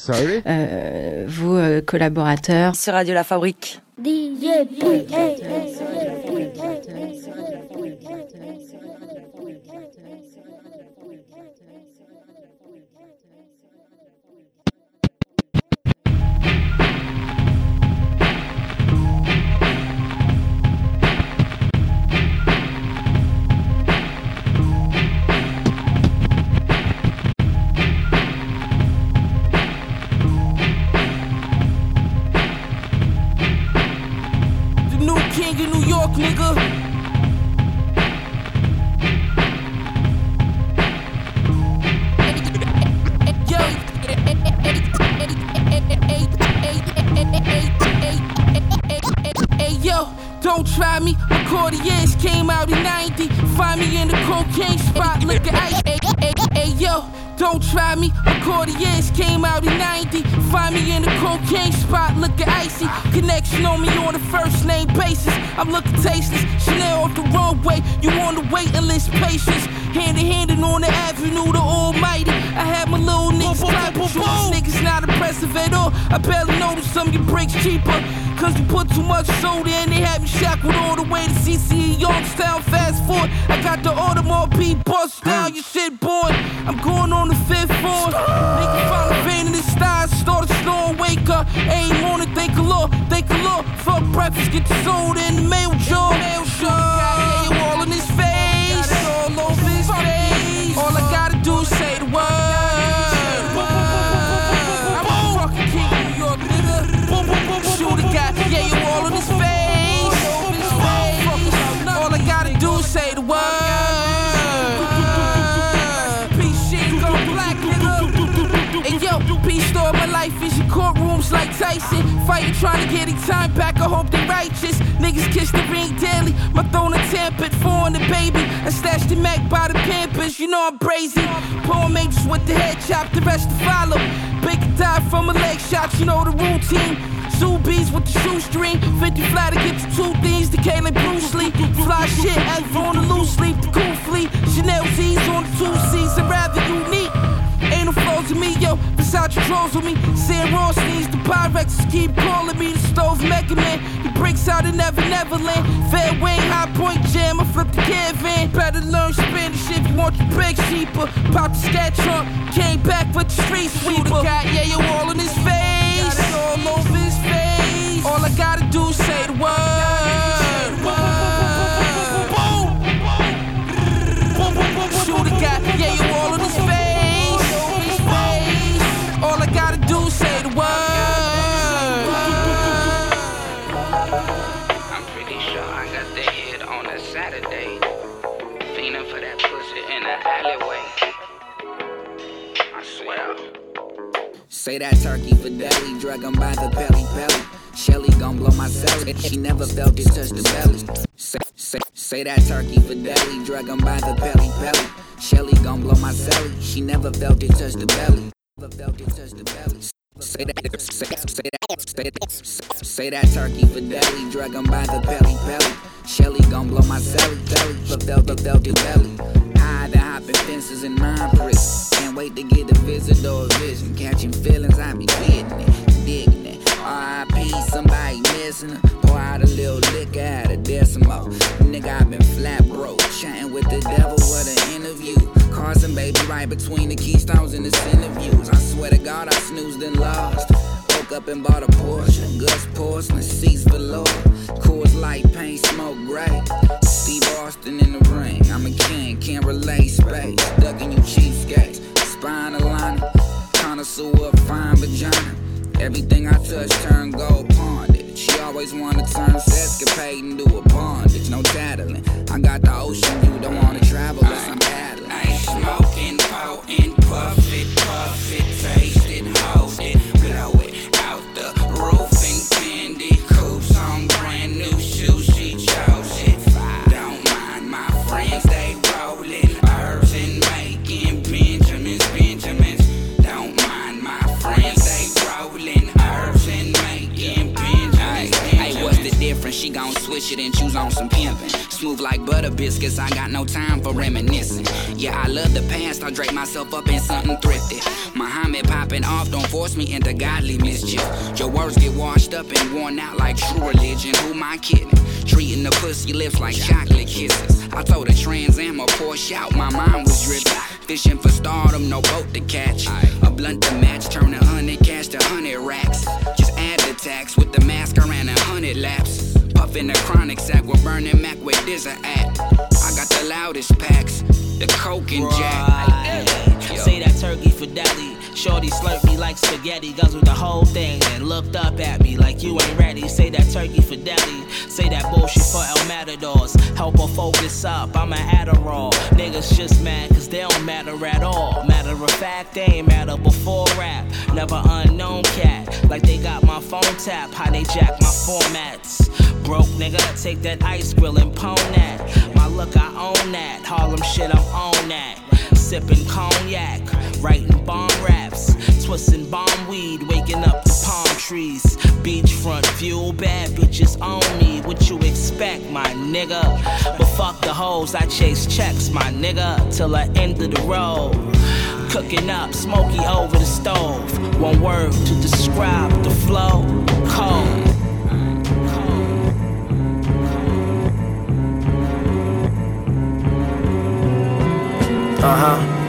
Sorry. euh, vos euh, collaborateurs. Sur Radio La Fabrique. DJ Tyson. Fighting, trying to get it time back. I hope they righteous. Niggas kiss the ring daily. My throne a tempered, foreign the baby. I stashed the Mac by the Pampers. You know I'm brazy. Poor angels with the head chop, the rest to follow. Big die from a leg shot, you know the routine. Sue bees with the shoestring. 50 fly to get the two things. The Caleb Bruce Lee. Fly shit, Alpha on the loose leaf. The cool fleet. Chanel Z's on the two C's. I'm rather unique. Ain't flaws in me, yo. Versace trolls with me. Sam Rothstein's the Pyrex keep calling me the stove Mega Man. He breaks out in Never Neverland. Fair Wayne, High Point Jam. I flip the caravan. Better learn Spanish if you want your break cheaper. Pop the scat trunk. Came back with the street sweeper. Got, yeah, you all in his face. All over his face. All I gotta do is say the word. Say that turkey for deli, 'em by the belly belly. Shelly gon' blow my celly. She never felt it touch the belly. Say, say, say that turkey for deli, 'em by the belly belly. Shelly gon' blow my celly. She never felt it touch the belly. Never felt it touch the belly. Say that, say, say that, say that, say that turkey for deli, 'em by the belly belly. Shelly gon' blow my celly belly, but felt, felt it belly. I the hopping fences in my prison. Wait to get a visit or a vision. Catching feelings, I be getting it, digging it. R.I.P. somebody missing her. Pour out a little liquor at a decimal. Nigga, I been flat broke. Chatting with the devil, what an interview. Carson, baby, right between the keystones and the center views. I swear to God, I snoozed and lost. Woke up and bought a Porsche. Gus porcelain seats velour. Coors light, paint, smoke gray. Steve Austin in the ring. I'm a king, can't relate space. Ducking you cheapskates. Spine aligner. Connoisseur of fine vagina. Everything I touch turn gold pawned. She always wanna turn escapade into a bondage. No tattling. I got the ocean view, don't wanna travel I'm paddling. I ain't smoking, potent, puff it, puff it, taste She gon' switch it and choose on some pimpin'. Smooth like butter biscuits, I got no time for reminiscing. Yeah, I love the past, I drape myself up in something thrifty. Muhammad popping off, don't force me into godly mischief. Your words get washed up and worn out like true religion. Who my kidding? Treating the pussy lips like chocolate kisses. I told a Trans Am a Porsche out, my mind was driven. Fishing for stardom, no boat to catch. A blunt to match, turn a hundred cash to hundred racks. Just add the tax with the mask around a hundred laps. Puffin' the chronic sack, we're burning Mac where Dizza at. I got the loudest packs, the coke and jack. Say that turkey for deli. Shorty slurped me like spaghetti, guzzled the whole thing and looked up at me like you ain't ready. Say that turkey for deli. Say that bullshit for El Matadors. Help her focus up, I'm an Adderall. Niggas just mad cause they don't matter at all. Matter of fact, they ain't matter before rap. Never unknown cat, like they got my phone tap. How they jack my formats. Broke nigga, take that ice grill and pwn that. My look, I own that. Harlem shit, I'm on that. Sipping cognac, writing bomb raps, twisting bomb weed, waking up palm trees. Beachfront view, bad bitches on me. What you expect, my nigga? But fuck the hoes, I chase checks, my nigga, till the end of the road. Cooking up, smoky over the stove. One word to describe the flow, cold. Uh huh.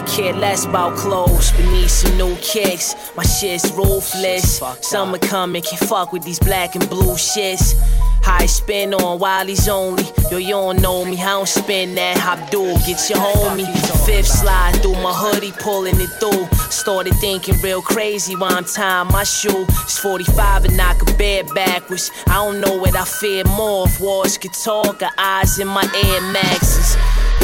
I care less about clothes, but need some new kicks. My shit's ruthless. Summer coming, can't fuck with these black and blue shits. High spin on Wiley's only. Yo, you don't know me, I don't spin that. Hop Abdul, get your homie. Fifth slide through my hoodie, pulling it through. Started thinking real crazy while I'm tying my shoe. It's 45 and I could bear backwards. I don't know what I fear more if wars could talk or eyes in my Air Maxes.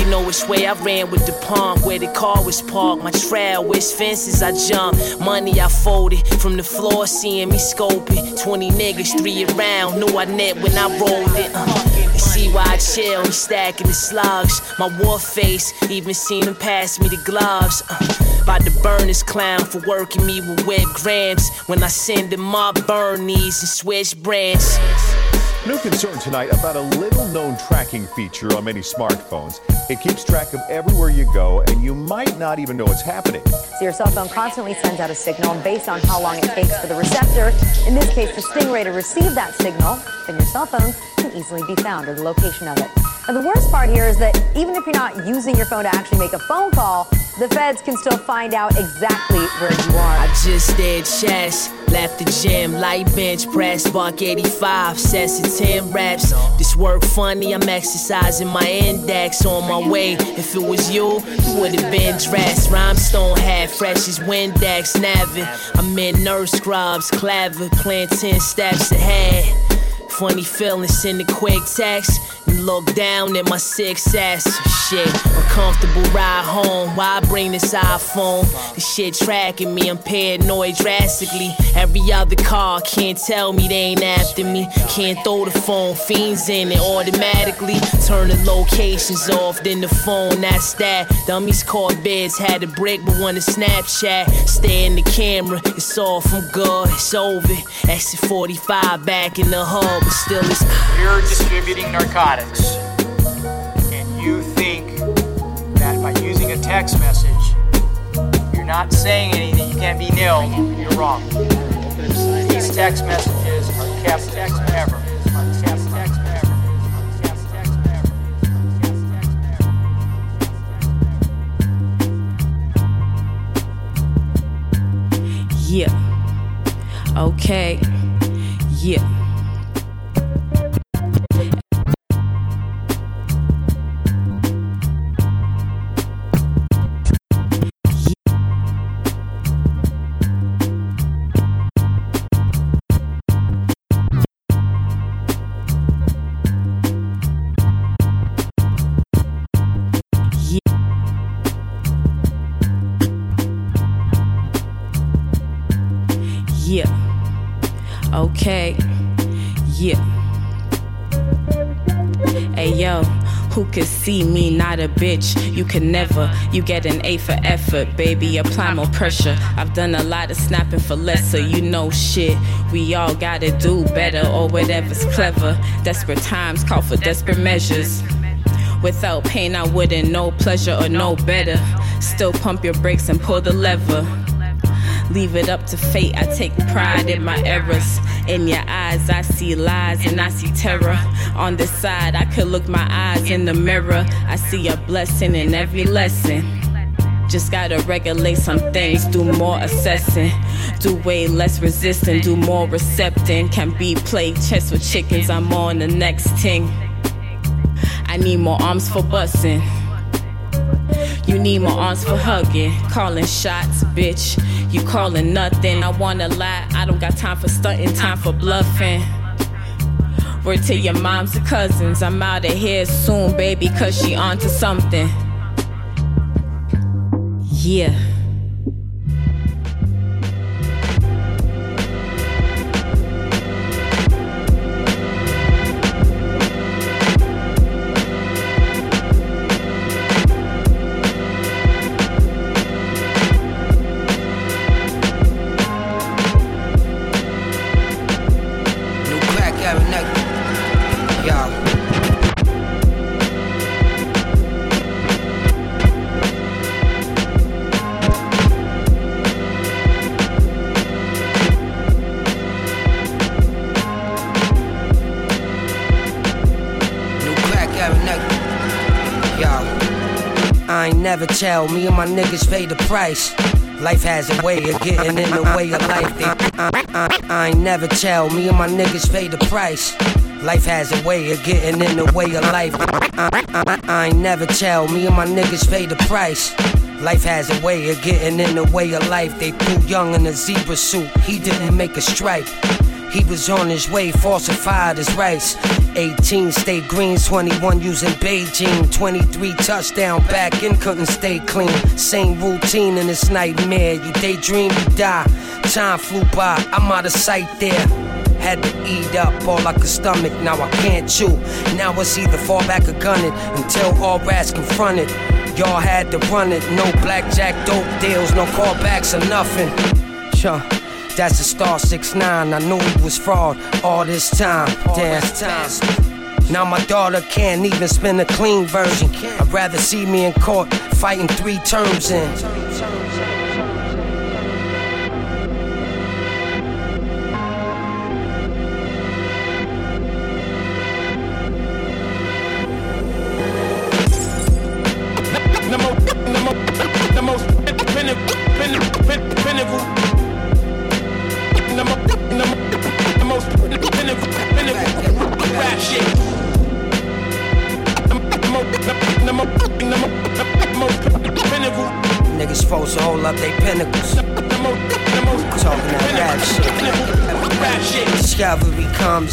You know which way I ran with the pump, where the car was parked. My trail, which fences I jumped. Money I folded from the floor, seeing me scoping. 20 niggas, three around, knew I net when I rolled it. Uh, they see why I chill, he stacking the slugs. My war face, even seen him pass me the gloves. Uh, about to burn this clown for working me with web grams. When I send him my burn and switch brands. New concern tonight about a little known tracking feature on many smartphones. It keeps track of everywhere you go, and you might not even know it's happening. So your cell phone constantly sends out a signal, and based on how long it takes for the receptor, in this case the stingray, to receive that signal, then your cell phone can easily be found or the location of it. The worst part here is that even if you're not using your phone to actually make a phone call, the feds can still find out exactly where you are. I just did chest, left the gym, light bench press, buck 85, sets of 10 reps. This work funny, I'm exercising my index on my way. If it was you, you would have been dressed. Rhinestone hat, fresh as Windex, Navin. I'm in nurse scrubs, claver, playing 10 steps ahead. Funny feeling, send a quick text and look down at my six S. Shit, uncomfortable ride home. Why bring this iPhone? This shit tracking me, I'm paranoid drastically. Every other car can't tell me they ain't after me. Can't throw the phone, fiends in it automatically. Turn the locations off, then the phone, that's that. Dummies caught bids, had a brick, but wanna Snapchat. Stay in the camera, it's off, I'm good, it's over. Exit 45 back in the hub, but still it's. You're distributing narcotics, and you think that by using a text message, you're not saying anything, you can't be nil, you're wrong. These text messages are kept forever. Are kept forever. Are kept forever. Yeah. Okay. Yeah. Okay. Yeah. Hey yo, who could see me not a bitch? You can never. You get an A for effort, baby. Apply more pressure. I've done a lot of snapping for lesser. You know shit. We all gotta do better or whatever's clever. Desperate times call for desperate measures. Without pain, I wouldn't know pleasure or know better. Still pump your brakes and pull the lever. Leave it up to fate. I take pride in my errors. In your eyes, I see lies and I see terror. On this side, I could look my eyes in the mirror. I see a blessing in every lesson. Just gotta regulate some things, do more assessing, do way less resisting, do more recepting. Can be played chess with chickens, I'm on the next thing. I need more arms for busting. You need more arms for hugging, calling shots, bitch. You calling nothing. I wanna lie, I don't got time for stunting, time for bluffing. Word to your moms and cousins, I'm out of here soon, baby, cause she onto something. Yeah. Never tell me and my niggas pay the price. Life has a way of getting in the way of life. They, I, I, ain't never tell me and my niggas pay the price. Life has a way of getting in the way of life. I, I, ain't never tell me and my niggas pay the price. Life has a way of getting in the way of life. They threw young in a zebra suit. He didn't make a stripe. He was on his way, falsified his rights. 18 state greens, 21 using Beijing. 23 touchdown back and couldn't stay clean. Same routine in this nightmare. You daydream, you die. Time flew by, I'm out of sight there. Had to eat up all I could stomach, now I can't chew. Now it's either fall back or gun it until all rats confronted. Y'all had to run it, no blackjack dope deals, no callbacks or nothing. Sure. That's the star 6'9. I knew he was fraud all this time. Damn. Now my daughter can't even spin a clean version. I'd rather see me in court fighting three terms in.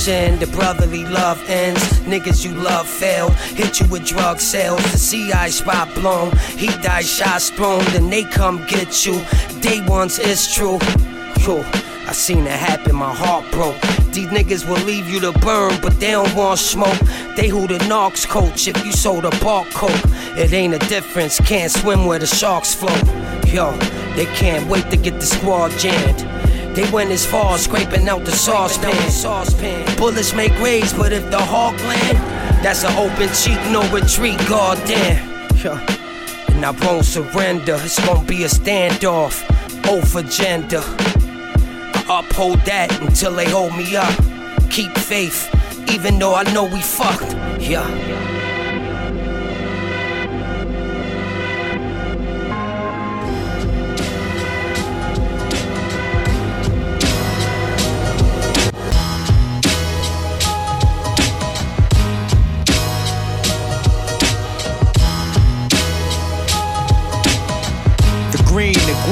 Comes in, the brotherly love ends. Niggas you love fail, hit you with drug sales. The CI spot blown, he died, shots thrown, then they come get you. Day ones is true. Yo, I seen it happen, my heart broke. These niggas will leave you to burn, but they don't want smoke. They who the Knox coach if you sold a bark coke. It ain't a difference, can't swim where the sharks float. Yo, they can't wait to get the squad jammed. They went as far as scraping out the saucepan. saucepan. Bullets make waves, but if the hawk land, that's an open cheek, no retreat, goddamn. And I won't surrender, it's gonna be a standoff. Oath agenda. I uphold that until they hold me up. Keep faith, even though I know we fucked. Yeah.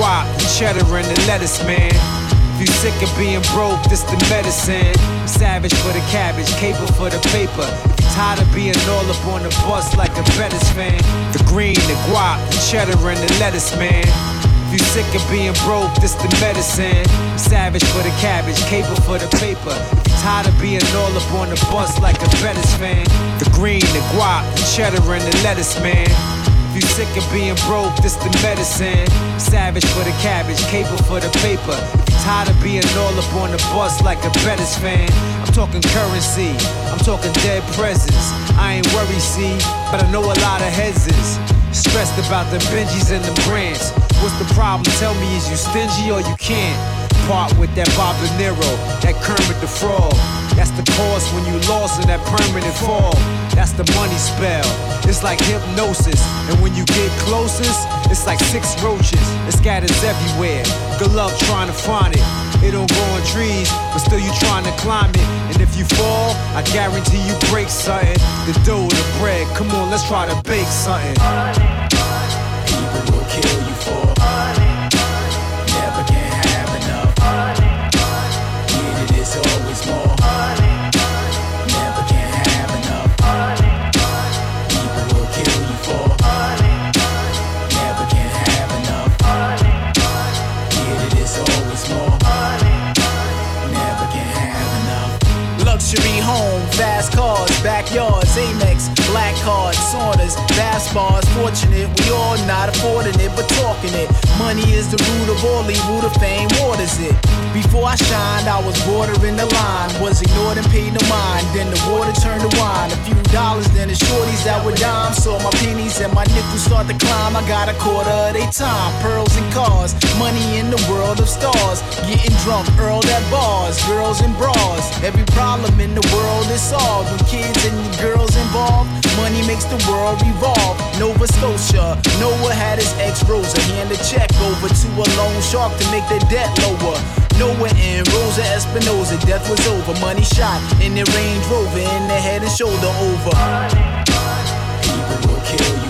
Guap, the cheddar, and the lettuce, man. If you sick of being broke, this the medicine. I'm savage for the cabbage, caper for the paper. Tired of being all up on the bus like a Bettis fan. The green, the guap, the cheddar, and the lettuce, man. If you sick of being broke, this the medicine. I'm savage for the cabbage, caper for the paper. Tired of being all up on the bus like a Bettis fan. The green, the guap, the cheddar, and the lettuce, man. If you sick of being broke, this the medicine. Savage for the cabbage, caper for the paper. Tired of being all up on the bus like a Bettis fan, I'm talking currency, I'm talking dead presents. I ain't worried, see, but I know a lot of heads is. Stressed about the Benjis and the brands. What's the problem? Tell me, is you stingy or you can't? Part with that Bob De Niro, that Kermit the Frog. That's the cause when you lost in that permanent fall. That's the money spell. It's like hypnosis. And when you get closest, it's like six roaches. It scatters everywhere. Good luck trying to find it. It don't grow on trees, but still you trying to climb it. And if you fall, I guarantee you break something. The dough, the bread. Come on, let's try to bake something. Home, fast cars, backyards, Amex, black cards, saunas, bass bars. Fortunate, we all not affording it, but talking it. Money is the root of all evil, the fame waters it. Before I shined, I was bordering the line, was ignored and paid no mind. Then the water turned to wine, a few dollars, then the shorties that were dimes. Saw my pennies and my nickels start to climb. I got a quarter of they time, pearls and cars, money in the world of stars. Getting drunk, Earl at bars, girls and bras. Every problem in the world is solved when kids and girls involved. Money makes the world revolve. Nova Scotia, Noah had his ex Rosa hand a check over to a loan shark to make the debt lower. Noah and Rosa Espinosa, death was over. Money shot in their Range Rover, in the head and shoulder over. People will kill you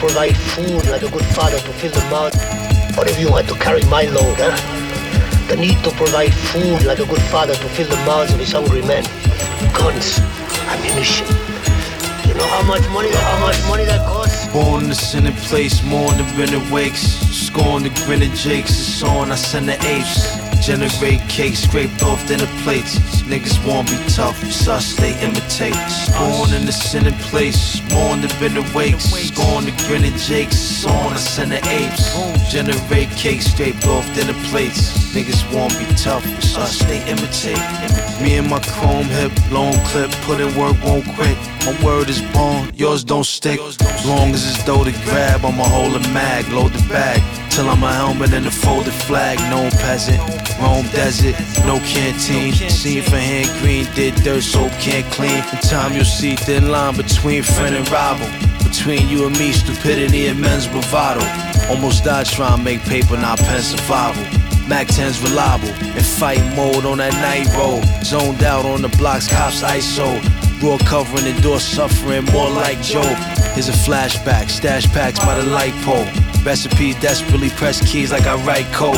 provide food like a good father to fill the mouth. What if you had to carry my load, huh? The need to provide food like a good father to fill the mouths of his hungry men. Guns, ammunition. You know how much money, how much money that costs? Born in the sinning place, more than Bennett Wakes. Scorn the grin of Jakes, it's on, I send the apes. Generate cakes scraped off dinner plates. Niggas won't be tough, it's us they imitate. Born in the sinning place, more than Bennett Wakes. Scorn the grin of Jakes, on, the apes. Generate cakes scraped off dinner plates. Niggas won't be tough, it's us they imitate. Me and my chrome hip, long clip, put in work, won't quit. My word is born, yours don't stick. As long as it's dough to grab, I'ma hold a mag, load the bag. Till I'm a helmet and a folded flag, no peasant. Rome desert, no canteen. Seen for hand green, did dirt so can't clean. In time you'll see thin line between friend and rival. Between you and me, stupidity and men's bravado. Almost died trying to make paper, not pen survival. Mac 10's reliable in fight mode on that night road. Zoned out on the blocks, cops ISO. Raw covering the door, suffering more like Job. Here's a flashback, stash packs by the light pole. Recipe desperately press keys like I write code.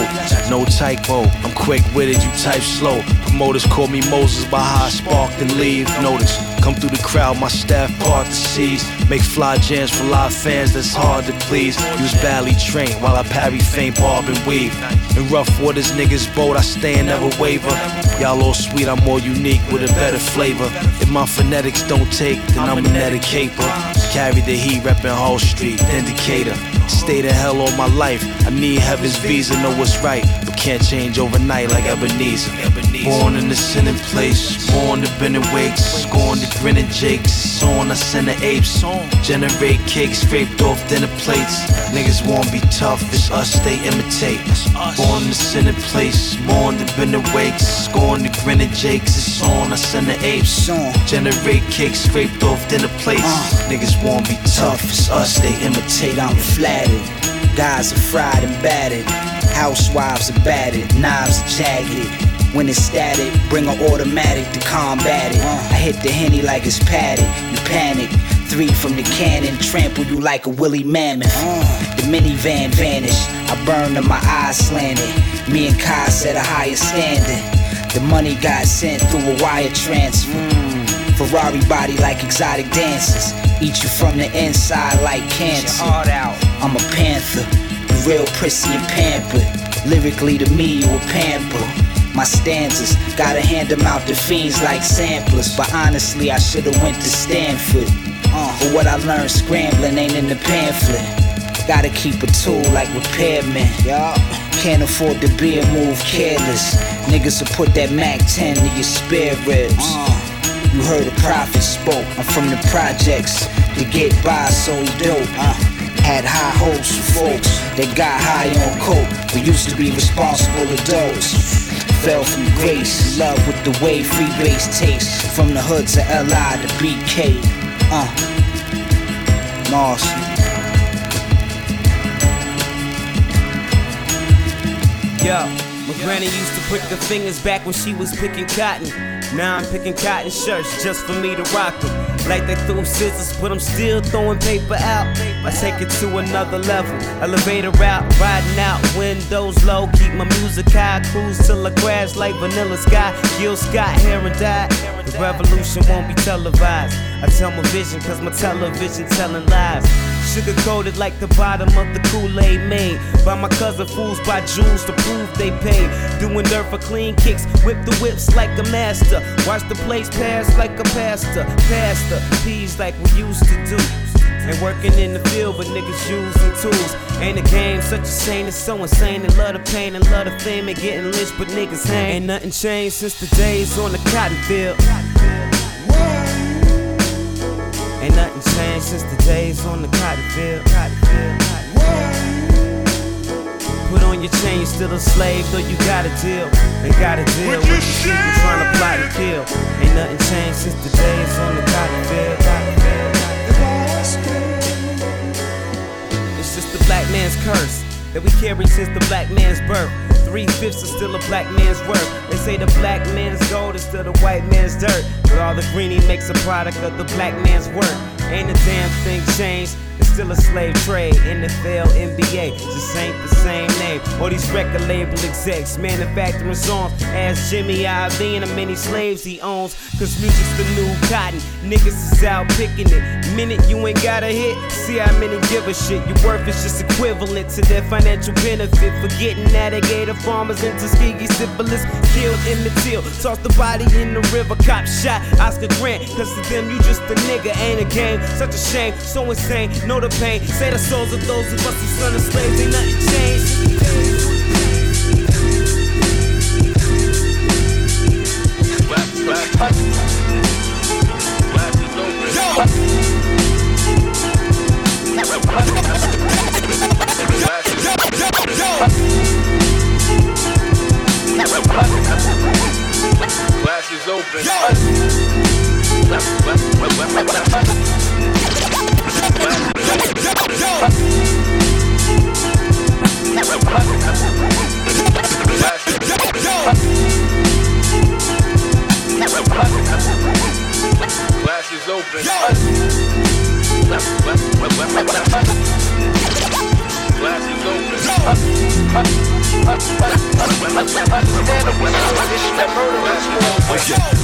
No typo, I'm quick witted, you type slow. Promoters call me Moses by how I spark and leave. Notice, come through the crowd, my staff part the seas. Make fly jams for live fans that's hard to please. Use badly trained while I parry faint barb and weave. In rough waters, niggas bold, I stay and never waver. Y'all all sweet, I'm more unique with a better flavor. If my phonetics don't take, then I'm a neticaper. Carry the heat, reppin' Hall Street, Decatur. Stay the hell all my life. I need heaven's visa, know what's right, but can't change overnight like Ebenezer. Born in the sinning place, born to Bennett Wakes, scorn to grinning Jakes. On I send the apes, generate cakes scraped off dinner plates. Niggas won't be tough, it's us they imitate. Born in the sinning place, born to Bennett Wakes, scorn to grinning Jakes. It's on I send the apes, generate cakes scraped off dinner plates. Niggas won't be tough, it's us they imitate. I'm flattered. Guys are fried and battered. Housewives are battered. Knives are jagged. When it's static, bring an automatic to combat it. I hit the henny like it's padded. You panic. Three from the cannon, trample you like a woolly mammoth. The minivan vanished. I burned and my eyes slanted. Me and Kai set a higher standard. The money got sent through a wire transfer. Ferrari body like exotic dancers. Eat you from the inside like cancer. I'm a panther, you real prissy and pampered. Lyrically to me, you a pamper. My stanzas, gotta hand them out to fiends like samplers. But honestly, I should've went to Stanford. Uh, but what I learned scrambling ain't in the pamphlet. Gotta keep a tool like repairman. Y'all can't afford to be and move careless. Niggas will put that Mac 10 to your spare ribs. You heard a prophet spoke. I'm from the projects to get by so dope. Uh, had high hopes for folks that got high on coke. We used to be responsible adults. Fell from grace, love with the way free base tastes. From the hood to LI to BK. Uh, Mars. Yo, my granny used to put the fingers back when she was picking cotton. Now I'm picking cotton shirts just for me to rock them. Like they threw scissors, but I'm still throwing paper out. I take it to another level. Elevator out, riding out, windows low. Keep my music high, cruise till I crash like Vanilla Sky. Gil Scott, hair and dye. The revolution won't be televised. I tell my vision, cause my television telling lies. Sugar coated like the bottom of the Kool-Aid made by my cousin fools by jewels to prove they paid. Doing dirt for clean kicks, whip the whips like a master. Watch the plates pass like a pastor. Pastor, peas like we used to do. And working in the field, but niggas using tools. Ain't a game such a shame, it's so insane. And love the pain and love the fame and getting lynched, but niggas hang. Ain't nothing changed since the days on the cotton field. Ain't nothing changed since the days on the cotton field. Put on your chain, still a slave, though you got a deal. And got a deal with the people trying to plot and kill. Ain't nothing changed since the days on the. Cotton field. Black man's curse that we carry since the black man's birth. Three fifths are still a black man's worth. They say the black man's gold is still the white man's dirt. But all the green he makes a product of the black man's work. Ain't a damn thing changed. It's still a slave trade. NFL, NBA, just ain't the same name. All these record label execs manufacturing songs. Ask Jimmy Iovine how many slaves he owns. Cause music's the new cotton. Niggas is out picking it. Minute you ain't got a hit, see how many give a shit. Your worth is just equivalent to their financial benefit. Forgetting navigator farmers in Tuskegee syphilis. Killed Emmett Till, toss the body in the river. Cop shot Oscar Grant. Cause to them you just a nigga, ain't a game. Such a shame, so insane. Know the pain. Say the souls of those of us who son of slaves ain't nothing changed. Glasses open. Glasses open. Glasses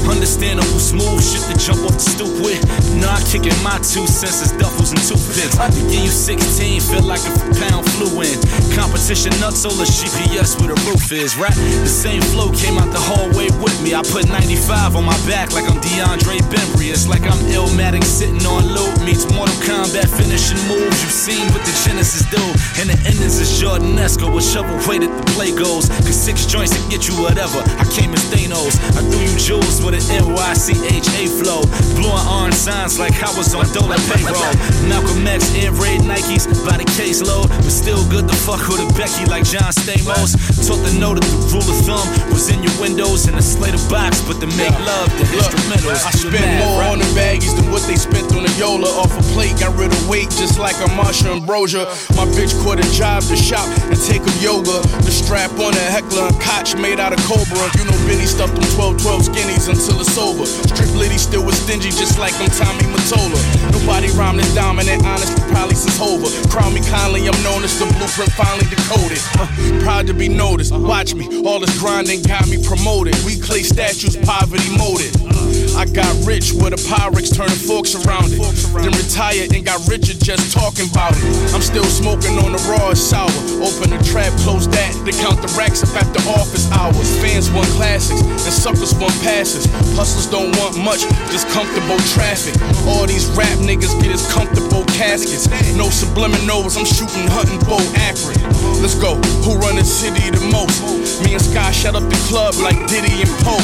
Understandable, smooth shit to jump off the stoop with. Nah, kicking my two senses, duffels and toothpicks. To give you 16, feel like a pound flew in. Competition nuts, solar GPS where the roof is, right? The same flow came out the hallway with me. I put 95 on my back like I'm DeAndre Bembry. It's like I'm Illmatic sitting on loop meets Mortal Kombat finishing moves. You've seen what the Genesis do. And the endings is Jordanesco with shovel weight at the play goes. Cause six joints to get you whatever. I came as Thanos. I threw you jewels with an NYCHA flow. Blowing orange signs like I was on Dole payroll. Malcolm X and Ray Nikes by the caseload, but still good to fuck with a Becky like John Stamos. Taught to know that the rule of thumb was in your windows and a slate of box, but to make love the instrumentals. I spent more on the baggies than what they spent on the Yola. Off a plate, got rid of weight just like a Marsha Ambrosia. My bitch quit a job to shop and take up yoga. The strap on a heckler and Koch made out of Cobra. You know Benny stuffed them 12 12 skinnies until it's over. Strip lady still was stingy just like I'm Tommy Mottola. Nobody rhymed as dominant, honestly, probably since Hova. Crown me kindly, I'm known as the blueprint finally decoded. Uh, proud to be noticed. Watch me, all this grinding got me promoted. We clay statues, poverty molded. I got rich with a Pyrex turning forks around it. Then retired and got richer just talking about it. I'm still smoking on the raw and sour. Open the trap, close that. They count the racks up after office hours. Fans want classics and suckers want passes. Hustlers don't want much, just comfortable traffic. All these rap niggas get as comfortable caskets. No subliminals, I'm shooting hunting bow accurate. Let's go. Who run the city the most? Me and Sky shut up the club like Diddy and Poe.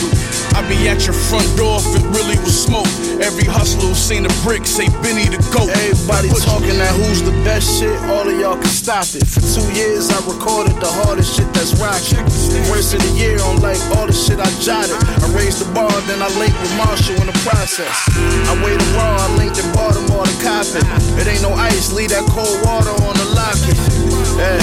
I be at your front door it really was smoke. Every hustler who seen a brick say Benny the goat. Everybody talking that who's the best shit, all of y'all can stop it. For two years I recorded the hardest shit that's rocking. Worst of the year on like all the shit I jotted. I raised the bar, then I linked with Marshall in the process. I waited raw, I linked in Baltimore to cop it. It ain't no ice, leave that cold water on the locket. Yeah,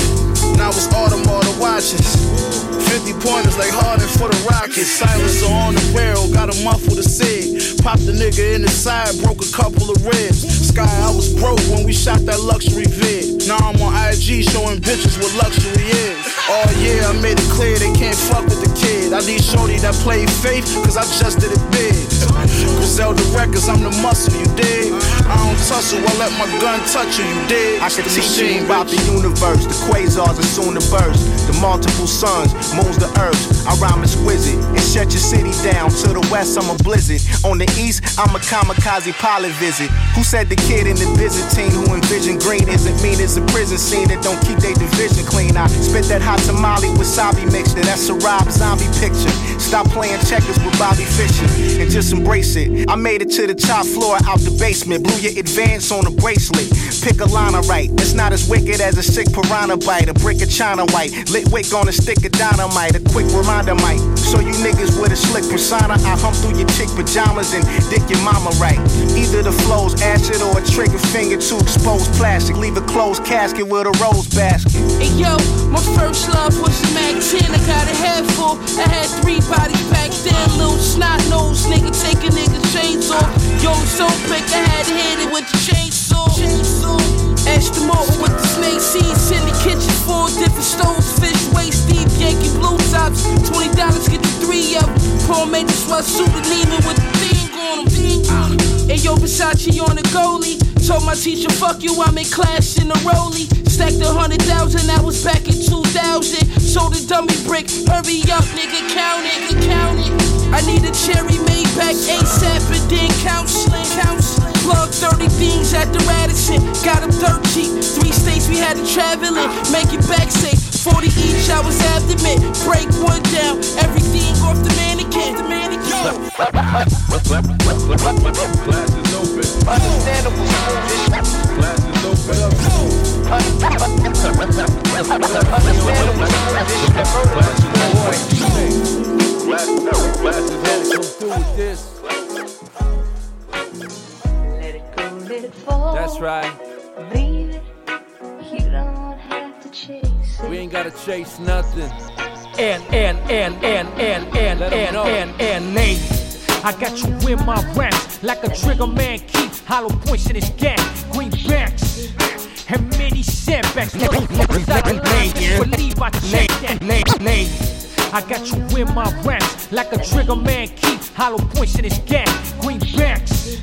now it's Audemars the watches. 50 pointers like Harden for the Rockets. Silencer on the barrel, got a muffle to say. Popped the nigga in the side, broke a couple of ribs. Sky, I was broke when we shot that luxury vid. Now I'm on IG showing bitches what luxury is. Oh yeah, I made it clear they can't fuck with the kid. I need shorty that play faith, cause I just did it big. Griselda Records, I'm the muscle, you dig? I don't tussle, I let my gun touch you, you dig? I can teach you about the universe, the quasars are soon to burst. The multiple suns, moons, the earth. I rhyme exquisite and shut your city down. To the west, I'm a blizzard. On the east, I'm a kamikaze pilot visit. Who said the kid in the Byzantine who envisioned green isn't mean it's a prison scene that don't keep their division clean? I spit that hot tamale with wasabi mixture. That's a Rob Zombie picture. Stop playing checkers with Bobby Fischer and just embrace it. I made it to the top floor out the basement. Blew your advance on a bracelet. Pick a line right. It's not as wicked as a sick piranha bite. A brick of China white. Lit wick on a stick of dynamite. A quick reminder might So you niggas with a slick persona. I hump through your chick pajamas and dick your mama right. Either the flow's acid or a trigger finger to expose plastic. Leave a closed casket with a rose basket. Hey yo, my first love was a Mac 10. I got a head full. I had three bodies back then. Little snot nose nigga, take a nigga chains off. Yo, so quick, I had to hit it with the chainsaw. Aston Martin with the snake seeds in the kitchen. Four different stoves, fish waist deep, Yankee blue tops. Twenty dollars get the three of them. Paul made the sweatsuit and Neiman with the thing on them. Hey yo, Versace on the goalie. Told my teacher, fuck you, I'm in class in the rollie. Stacked a hundred thousand, that was back in 2000. Sold a dummy brick, hurry up, nigga, count it, count it. I need a cherry made back ASAP and then counseling, counseling. Plug 30 things at the Radisson, got them dirt cheap. Three states we had to travel in, make it back safe. 40 each, I was abdomen, break one down, everything off the mannequin. The mannequin. Class is open. Understandable. Class is open. That's right. We ain't gotta chase nothing. And, and, and, and, and, and, Let 'em and, know. and, and, name. I got you in my ranks like a trigger man keep hollow points in his gang. Greenbacks and many setbacks. Motherfuckers I can believe I check that name. I got you in my ranks like a trigger man keep hollow points in his gang. Greenbacks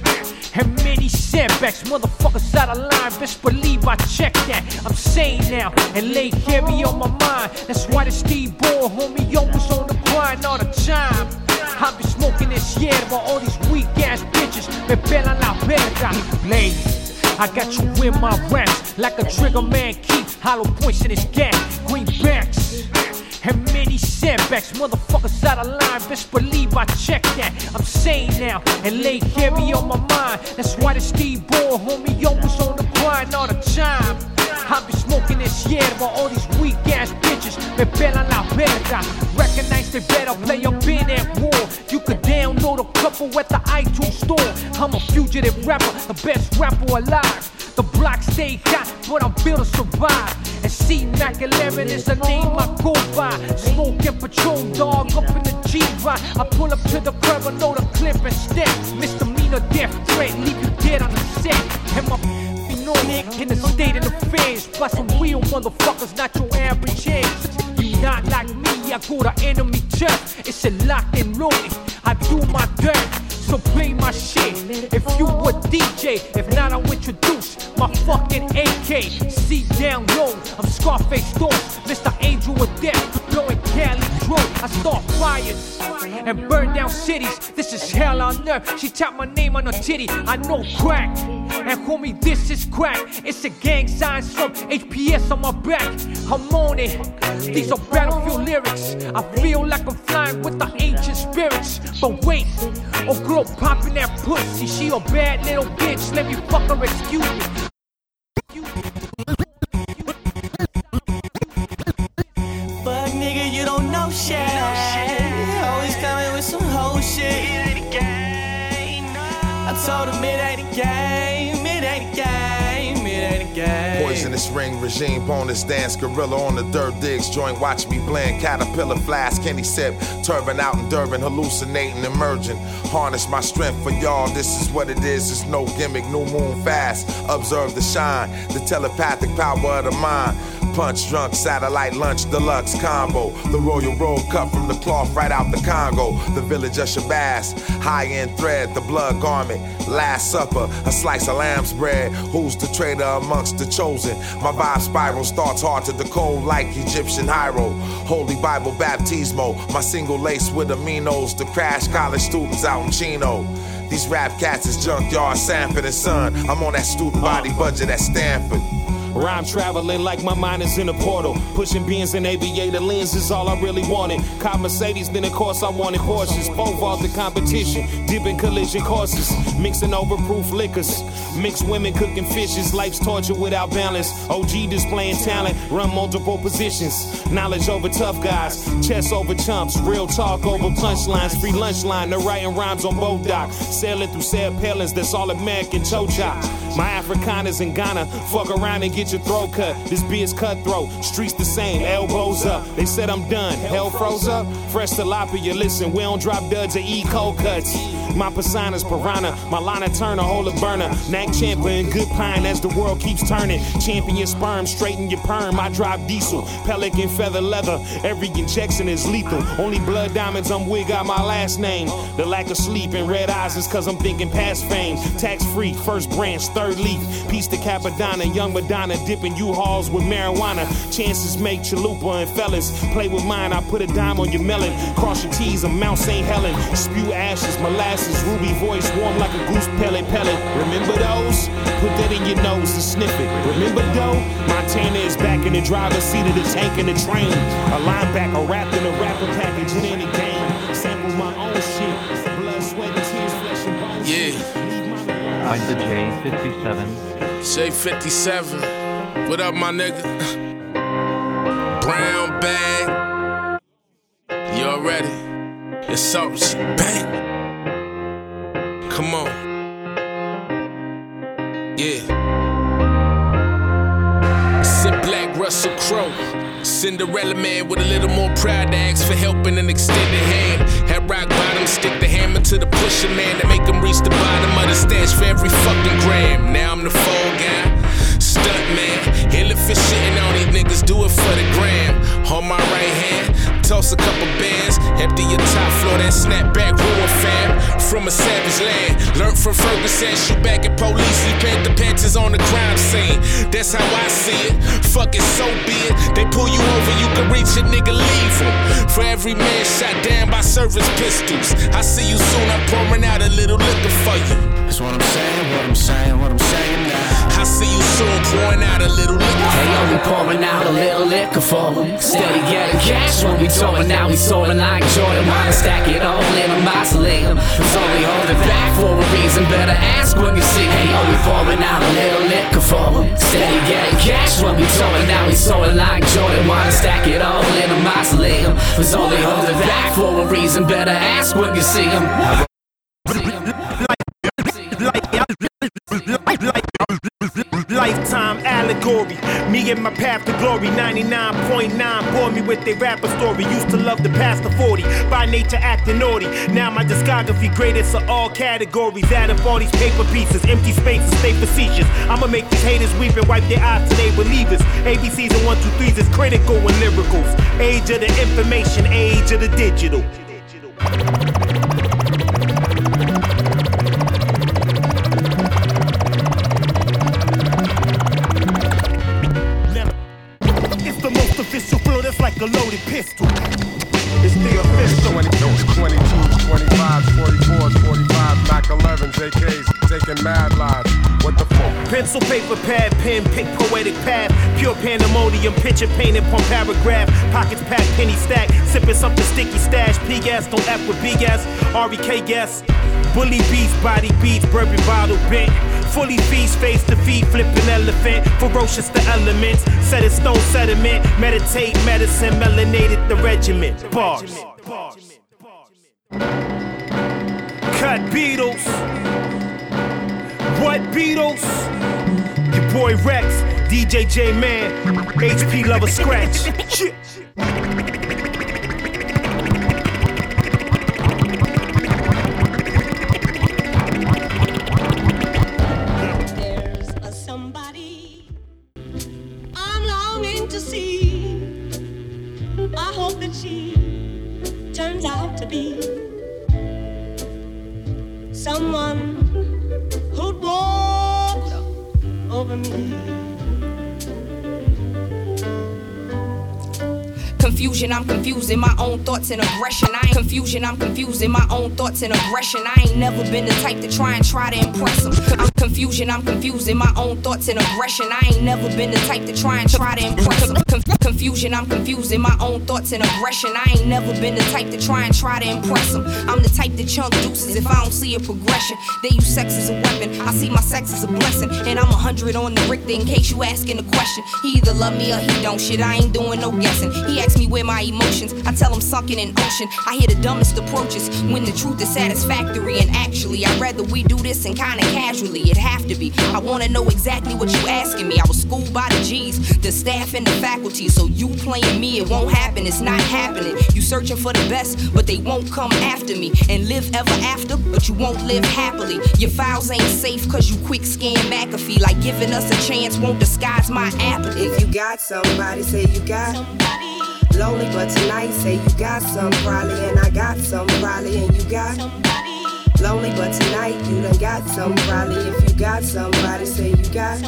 and many setbacks. Motherfuckers out of line, best believe I check that. I'm saying now and lay heavy on my mind. That's why the Steve Ball homie always on the grind all the time. I be smoking this while all these weak ass bitches me pelan la verga. Lady, I got you in my ranks like a trigger man keep hollow points in his gang. Greenbacks and many setbacks. Motherfuckers out of line, best believe I check that. I'm sane now and lay heavy on my mind. That's why the Steve Ball homie always on the grind all the time. I be smoking this hierba, all these weak ass bitches me pelan la verga. Recognize they better play up in at war. You could download a couple at the iTunes store. I'm a fugitive rapper, the best rapper alive. The block stay hot, but I'm built to survive. And C Mac 11 is the name I go by. Smoking patrol dog up in the G ride. I pull up to the curb and load a clip and step. Misdemeanor death threat, leave you dead on the set. And my in the state of affairs. Plus some real motherfuckers, not your average heads. You not like me, I go to enemy turf. It's a locked and loaded. I do my dirt. So play my shit. If you a DJ, if not, I'll introduce my fucking AK. See down low, I'm Scarface Thorns, Mr. Angel of Death, blowing Cali Dro. I start fires and burn down cities. This is hell on earth. She tapped my name on her titty. I know crack. And homie, this is crack. It's a gang sign from HPS on my back. I'm on it. These are battlefield lyrics. I feel like I'm flying with the ancient spirits. But wait, oh girl popping that pussy. She a bad little bitch. Let me fuck her, excuse me. Fuck nigga, you don't know shit. Always coming with some whole shit. I told him it ain't a game, Ring regime, bonus dance, gorilla on the dirt digs, joint watch me blend, caterpillar flask, Kenny sip, turban out in Durban, hallucinating, emerging. Harness my strength for y'all, this is what it is, it's no gimmick, new moon fast. Observe the shine, the telepathic power of the mind. Punch drunk, satellite lunch, deluxe combo. The royal roll cut from the cloth right out the Congo. The village of Shabazz, high end thread, the blood garment. Last supper, a slice of lamb's bread. Who's the traitor amongst the chosen? My vibe spiral starts hard to decode like Egyptian Hyro. Holy Bible baptismo, my single lace with aminos. The crash college students out in Chino. These rap cats is junkyard, Sanford and Son. I'm on that student body uh. budget at Stanford. Rhyme traveling like my mind is in a portal. Pushing beans and aviator lenses, all I really wanted. Cop Mercedes, then of course I wanted Porsches. Both off the competition, dipping collision courses. Mixing overproof liquors. Mixed women cooking fishes. Life's torture without balance. OG displaying talent, run multiple positions. Knowledge over tough guys. Chess over chumps. Real talk over punchlines. Free lunch line, no writing rhymes on both docks. Sailing through sad palins, that's all American toe chop. My Afrikaners in Ghana, fuck around and get your throat cut. This beer's cutthroat, streets the same, elbows up. They said I'm done, hell froze up. Fresh tilapia, listen, we don't drop duds or eat cold cuts. My persona's piranha, my Lana Turner, hold a burner. Knack champion, good pine as the world keeps turning. Champion sperm, straighten your perm. I drive diesel, pelican feather leather. Every injection is lethal. Only blood diamonds, I'm wig got my last name. The lack of sleep and red eyes is cause I'm thinking past fame. Tax free, first branch, third leaf. Peace to Cappadonna, young Madonna, dipping U-Hauls with marijuana. Chances make chalupa and fellas. Play with mine, I put a dime on your melon. Cross your T's, I'm Mount St. Helen. Spew ashes, molasses, ruby voice, warm like a goose pellet pellet. Remember those? Put that in your nose and sniff it. Remember though? Montana is back in the driver's seat of the tank and the train. A linebacker wrapped in a rapper package in any game. Sample my own shit. Find the J57. J57. What up, my nigga? Brown bag. You already? It's up, bang. Come on. Yeah. Sit black Russell Crowe. Cinderella man with a little more pride to ask for help and an extended hand. Had rock bottom, stick the hammer to the pusher man to make him reach the bottom of the stash for every fucking gram. Now I'm the fall guy, stunt man. Ill efficient all these niggas do it for the gram. On my right hand, toss a couple bands, empty your top floor, then snap back, ruin fam. From a savage land, learned from Ferguson, shoot back at police, he paint the patches on the crime scene. That's how I see it. Fuck it, so be it. They pull you over, you can reach a nigga, leave him. For every man shot down by service pistols. I see you soon, I'm pouring out a little liquor for you. That's what I'm saying, what I'm saying, what I'm saying now. I see you soon pouring out a little liquor. Hey yo, we pouring out a little liquor for him. Steady getting cash when we touring. Now we soaring like Jordan. Wanna stack it all in a mausoleum. So we hold it back for a reason. Better ask when you see. Hey yo, we pouring out a little liquor for him. Steady getting cash when we touring. Now we soaring like Jordan. Wanna stack it all in a mausoleum. So we hold it back for a reason. Better ask when you see him. Allegory. Me and my path to glory. 99.9 bore me with their rapper story. Used to love the past of 40. By nature acting naughty. Now my discography greatest of all categories. Out of all these paper pieces, empty spaces stay facetious. I'ma make these haters weep and wipe their eyes till they believers. ABCs and 1, 2, 3s is critical and lyricals. Age of the information, age of the digital. A loaded pistol. It's the official 20, 22s, 25s, 44s, 45s, Mac 11s, AKs, taking mad lives. What the fuck? Pencil, paper, pad, pen, pick poetic path. Pure pandemonium, picture painted on paragraph. Pockets packed, penny stack. Sipping something sticky stash. P gas, don't F with B gas. REK gas. Bully beats, body beats, bourbon bottle bent. Fully feast, face to feet, flipping elephant. Ferocious the elements. Set in stone sediment. Meditate, medicine, melanated the regiment. Bars. Cut Beatles. What Beatles? Your boy Rex, DJ J Man, HP Lover Scratch. thoughts and aggression. I ain't confusion, I'm confusing my own thoughts and aggression. I ain't never been the type to try and try to impress them. I'm confusion, I'm confusing my own thoughts and aggression. I ain't never been the type to try and try to impress them. Confusion, I'm confusing my own thoughts and aggression. I ain't never been the type to try and try to impress them. I'm the type to chunk deuces if I don't see a progression. They use sex as a weapon. I see my sex as a blessing. And I'm a hundred on the Richter in case you asking a question. He either love me or he don't. Shit, I ain't doing no guessing. He asks me where my emotions. I tell him sunken in ocean. I hear the dumbest approaches when the truth is satisfactory. And actually, I'd rather we do this and kinda casually. It have to be. I wanna know exactly what you asking me. I was schooled by the G's, the staff and the faculty. So you playing me, it won't happen. It's not happening. You searching for the best, but they won't come after me and live ever after. But you won't live happily. Your files ain't safe cause you quick scan McAfee. Like giving us a chance won't disguise my apathy. If you got somebody, say you got somebody. lonely, but tonight say you got some probably, and I got some probably, and you got somebody. lonely, but tonight you done got some probably. If you got somebody, say you got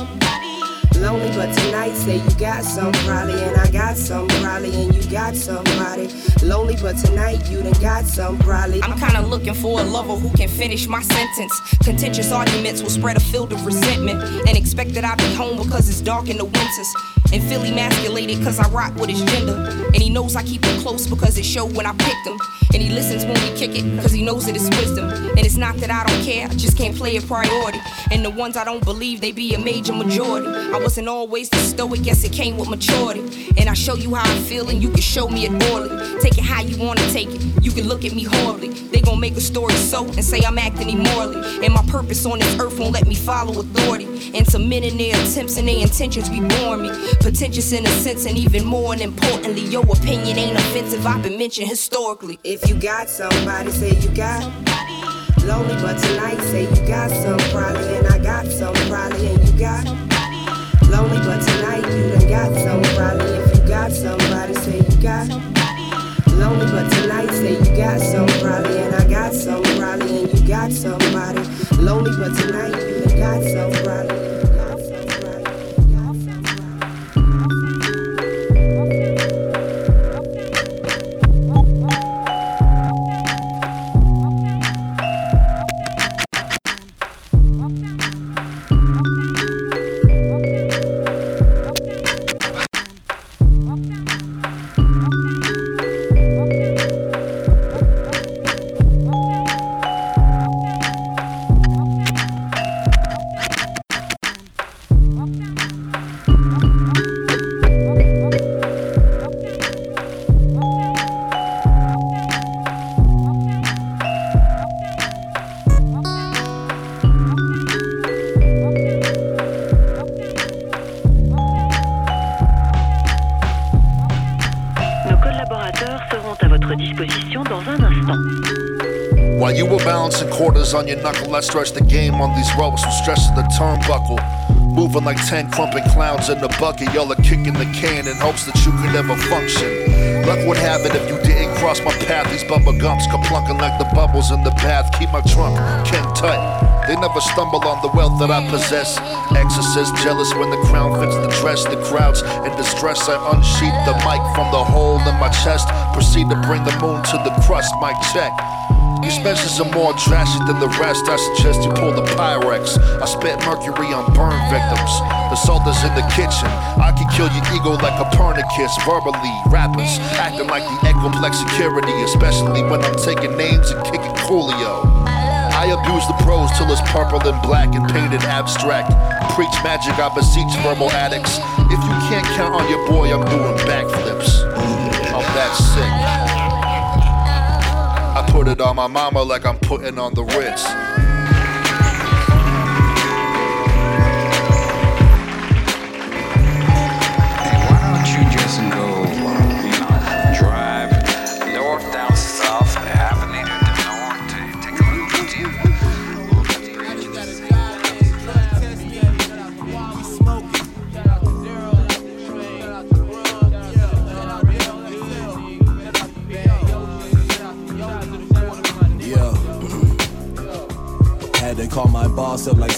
lonely, but tonight say you got some probably, and I got some probably, and you got somebody lonely, but tonight you done got some probably. I'm kinda looking for a lover who can finish my sentence. Contentious arguments will spread a field of resentment and expect that I be home because it's dark in the winters. And feel emasculated cause I rock with his gender. And he knows I keep it close because it showed when I picked him. And he listens when we kick it cause he knows it's wisdom. And it's not that I don't care, I just can't play a priority. And the ones I don't believe, they be a major majority. I wasn't always the stoic, guess it came with maturity. And I show you how I feel and you can show me it orally. Take it how you wanna take it, you can look at me horribly. They gon' make a story so and say I'm acting immorally. And my purpose on this earth won't let me follow authority. And some men in their attempts and their intentions be boring me. Pretentious in a sense, and even more and importantly, your opinion ain't offensive. I've been mentioned historically. If you got somebody, say you got lonely, but tonight say you got some probably, and I got some probably, and you got lonely, but tonight you done got some probably. If you got somebody, say you got lonely, but tonight say you got some probably, and I got some probably, and you got somebody lonely, but tonight you done got some probably. While you were balancing quarters on your knuckle, I stretched the game on these ropes from stretching the turnbuckle. Moving like 10 crumping clowns in the bucket, y'all are kicking the can in hopes that you could ever function. Luck would have it if you didn't cross my path, these bubble gums, plunking like the bubbles in the bath. Keep my trunk, can tight. They never stumble on the wealth that I possess. Exorcist jealous when the crown fits the dress. The crowds in distress. I unsheath the mic from the hole in my chest. Proceed to bring the moon to the crust. Mic check. These measures are more drastic than the rest. I suggest you pull the Pyrex. I spit mercury on burn victims. The salt is in the kitchen. I can kill your ego like a Copernicus. Verbally, rappers acting like the Ecoplex security, especially when I'm taking names and kicking Coolio. I abuse the prose till it's purple and black and painted abstract. Preach magic, I beseech verbal addicts. If you can't count on your boy, I'm doing backflips. I'm that sick. I put it on my mama like I'm putting on the Ritz.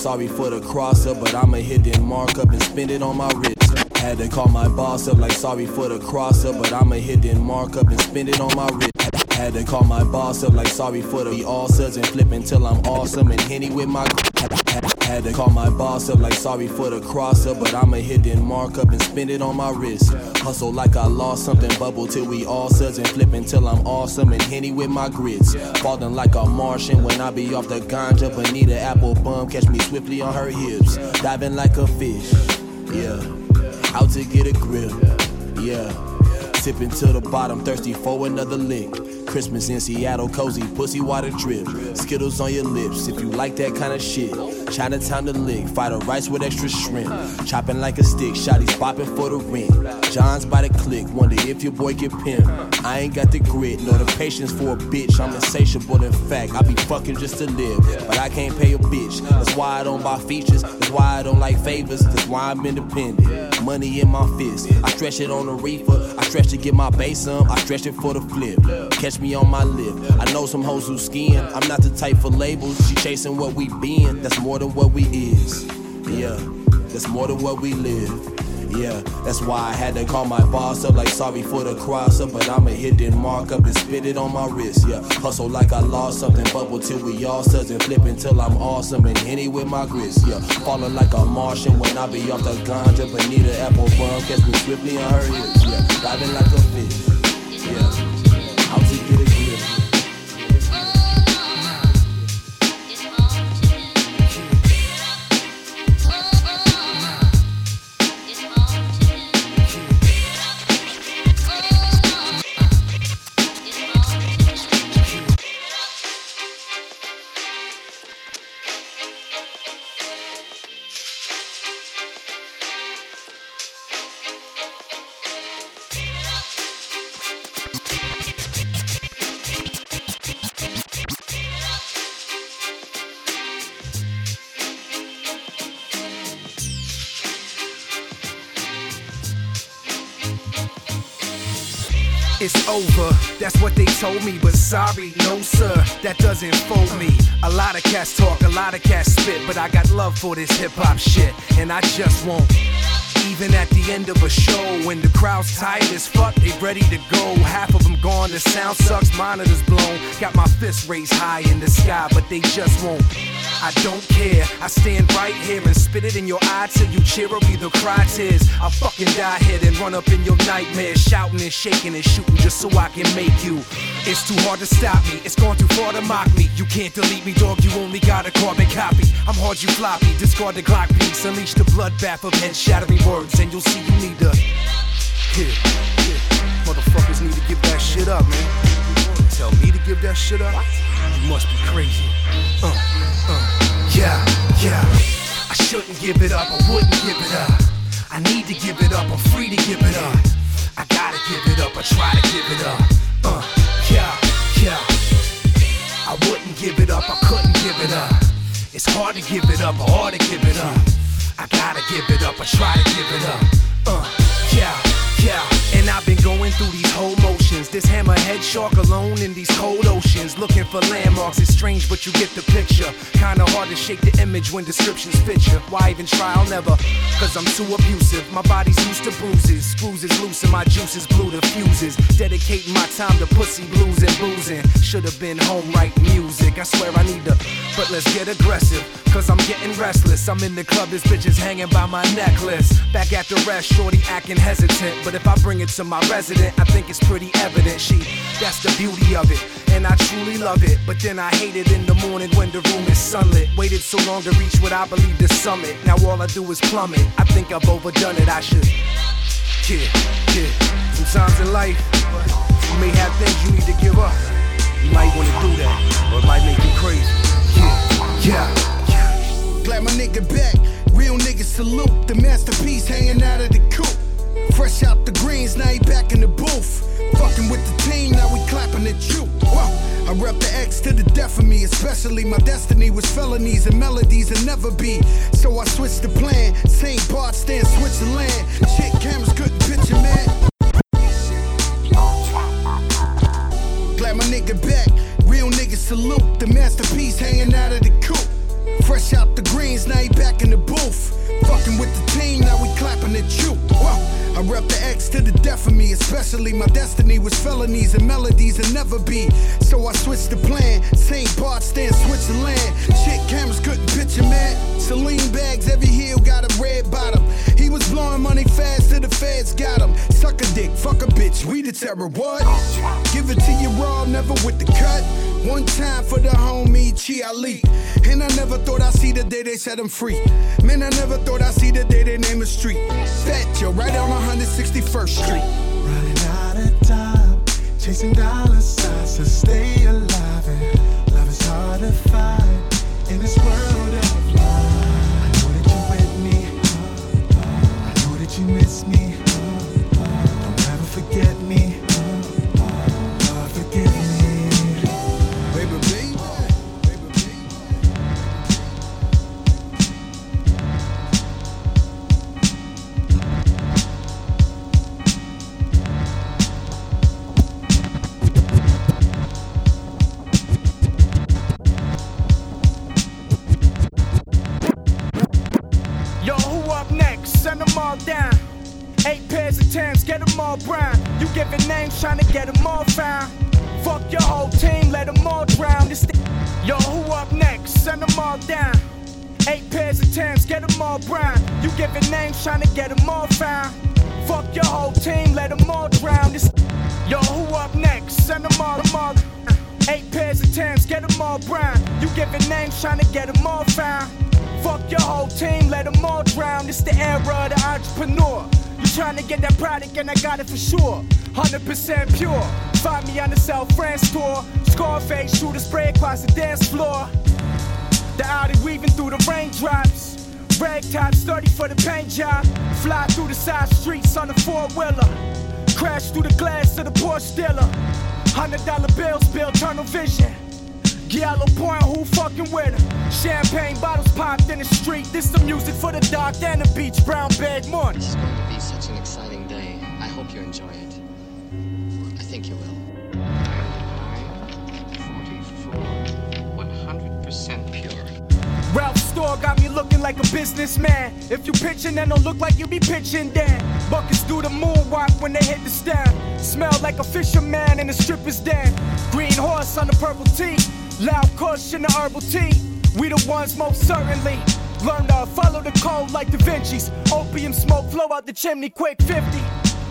Sorry for the cross up, but I'ma hit that mark up and spend it on my wrist. Had to call my boss up like sorry for the cross up, but I'ma hit that mark up and spend it on my wrist. Had to call my boss up like sorry for the all suds and flip until I'm awesome and henny with my. Had to call my boss up like sorry for the cross up, but I'ma hit that mark up and spend it on my wrist. Hustle like I lost something, bubble till we all suds and flip until I'm awesome and henny with my grits. Falling like a Martian when I be off the ganja, Bonita Applebum catch me swiftly on her hips, diving like a fish. Yeah, out to get a grip. Yeah, sipping to the bottom, thirsty for another lick. Christmas in Seattle, cozy, pussy water drip. Skittles on your lips if you like that kind of shit. Chinatown to lick, fighter rice with extra shrimp. Chopping like a stick, shotties bopping for the rent. John's by the click, wonder if your boy get pimped. I ain't got the grit, nor the patience for a bitch. I'm insatiable, in fact, I be fucking just to live. But I can't pay a bitch, that's why I don't buy features. That's why I don't like favors, that's why I'm independent. Money in my fist, I stretch it on the reefer. I stretch to get my base up, I stretch it for the flip. Catch me on my lip. I know some hoes who skiing. I'm not the type for labels. She chasing what we been. That's more than what we is. Yeah, that's more than what we live. Yeah, that's why I had to call my boss up like sorry for the cross up, but I'ma hit that mark up and spit it on my wrist. Yeah, hustle like I lost something, bubble till we all suds and flip until I'm awesome and henny with my grits. Yeah, falling like a Martian when I be off the ganja, Bonita Applebum catch me swiftly on her hips. Yeah, diving like over, that's what they told me, but sorry, no sir, that doesn't fold me. A lot of cats talk, a lot of cats spit, but I got love for this hip hop shit, and I just won't. Even at the end of a show, when the crowd's tired as fuck, they ready to go. Half of them gone, the sound sucks, monitors blown. Got my fist raised high in the sky, but they just won't. I don't care. I stand right here and spit it in your eye till you cheer or either cry tears. I fucking die here and run up in your nightmares, shouting and shaking and shooting just so I can make you. It's too hard to stop me. It's gone too far to mock me. You can't delete me, dog. You only got a carbon copy. I'm hard, you floppy. Discard the Glock piece. Unleash the bloodbath of head shattering words, and you'll see you need to. Here, here. Motherfuckers need to give that shit up, man. Tell me to give that shit up? You must be crazy. Uh. Yeah, yeah. I shouldn't give it up. I wouldn't give it up. I need to give it up. I'm free to give it up. I gotta give it up. I try to give it up. Uh, yeah, yeah. I wouldn't give it up, I couldn't give it up. It's hard to give it up, or hard to give it up. I gotta give it up, I try to give it up. Uh, yeah, yeah. And I've been going through these whole motions. This hammerhead shark alone in these cold oceans. Looking for landmarks. It's strange, but you get the picture. Kinda hard to shake the image when descriptions fit you. Why even try? I'll never. Cause I'm too abusive. My body's used to bruises. Screws is loose and my juices blew the fuses. Dedicating my time to pussy blues and boozing. Should've been home writing music. I swear I need to. But let's get aggressive. Cause I'm getting restless. I'm in the club, this bitch is hanging by my necklace. Back at the rest, shorty acting hesitant. But if I bring it to my resident, I think it's pretty evident. She, that's the beauty of it. And I truly love it. But then I hate it in the morning when the room is sunlit. Waited so long to reach what I believe the summit. Now all I do is plummet. I think I've overdone it. I should. Yeah, yeah. Sometimes in life, you may have things you need to give up. You might wanna do that, or it might make you crazy. Yeah, yeah. Glad my nigga back. Real niggas salute. The masterpiece hanging out of the coop. Fresh out the greens, now he back in the booth. Fucking with the team, now we clapping at you. Whoa. I rep the X to the death of me, especially my destiny was felonies and melodies and never be. So I switched the plan. St. Bart, stand Switzerland. Shit, cameras couldn't picture, man. Glad my nigga back. Real niggas salute. The masterpiece hanging out of the coop. Fresh out the greens, now he back in the booth. Fucking with the team, now we clapping at you. Whoa. I rep the X to the death of me, especially my destiny was felonies and melodies and never be. So I switched the plan. St. Bart, stand Switzerland. Shit, cameras couldn't picture, man. Celine bags, every heel got a red bottom. He was blowing money fast till the feds got him. Suck a dick, fuck a bitch, we the terror, what? Give it to you raw, never with the cut. One time for the homie Chi Ali. And I never thought I'd see the day they set him free. Man, I never thought I'd see the day they name a street. Fat Joe, right on 161st Street. Running out of time, chasing dollar signs to stay alive. And love is hard to find in this world of lies. I know that you're with me. I know that you miss me. Don't ever forget me. Product, and I got it for sure. 100% pure. Find me on the South France tour. Scarface, shoot a spray across the dance floor. The Audi weaving through the raindrops. Rag top, sturdy for the paint job. Fly through the side streets on a four wheeler. Crash through the glass of the Porsche dealer. Hundred dollar bills, build tunnel vision. Yellow point, who fucking with her? Champagne bottles popped in the street. This the music for the dark and the beach. Brown bag morning. Looking like a businessman. If you pitching, then don't look like you be pitching then. Buckets do the moonwalk when they hit the stand. Smell like a fisherman in the stripper's den. Green horse on the purple tee. Loud in the herbal tea. We the ones most certainly. Learn to follow the code like Da Vinci's. Opium smoke flow out the chimney quick 50.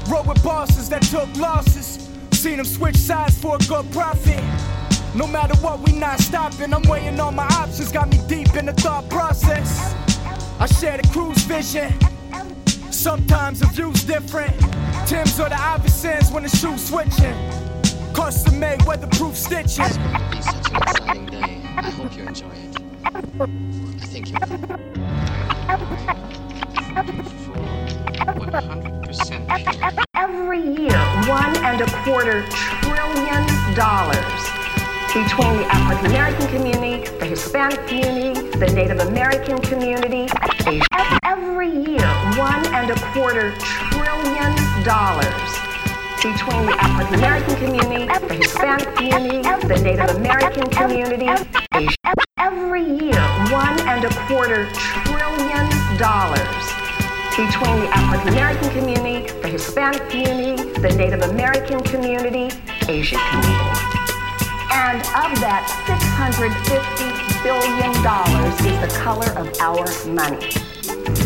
Roll with bosses that took losses. Seen them switch sides for a good profit. No matter what, we not stopping. I'm weighing all my options, got me deep in the thought process. I share the cruise vision. Sometimes the view's different. Tim's or the Iversons when the shoe's switching. Custom made, weatherproof stitching. It's to be such an exciting day. I hope you enjoy it. I think you will. 100% pure. Every year, one and a quarter trillion dollars between the African American community, the Hispanic community, the Native American community. Every year, one and a quarter trillion dollars between the African American community, the Hispanic community, the Native American community. Every year, one and a quarter trillion dollars between the African American community, the Hispanic community, the Native American community, Asian community. And of that, $650 billion is the color of our money.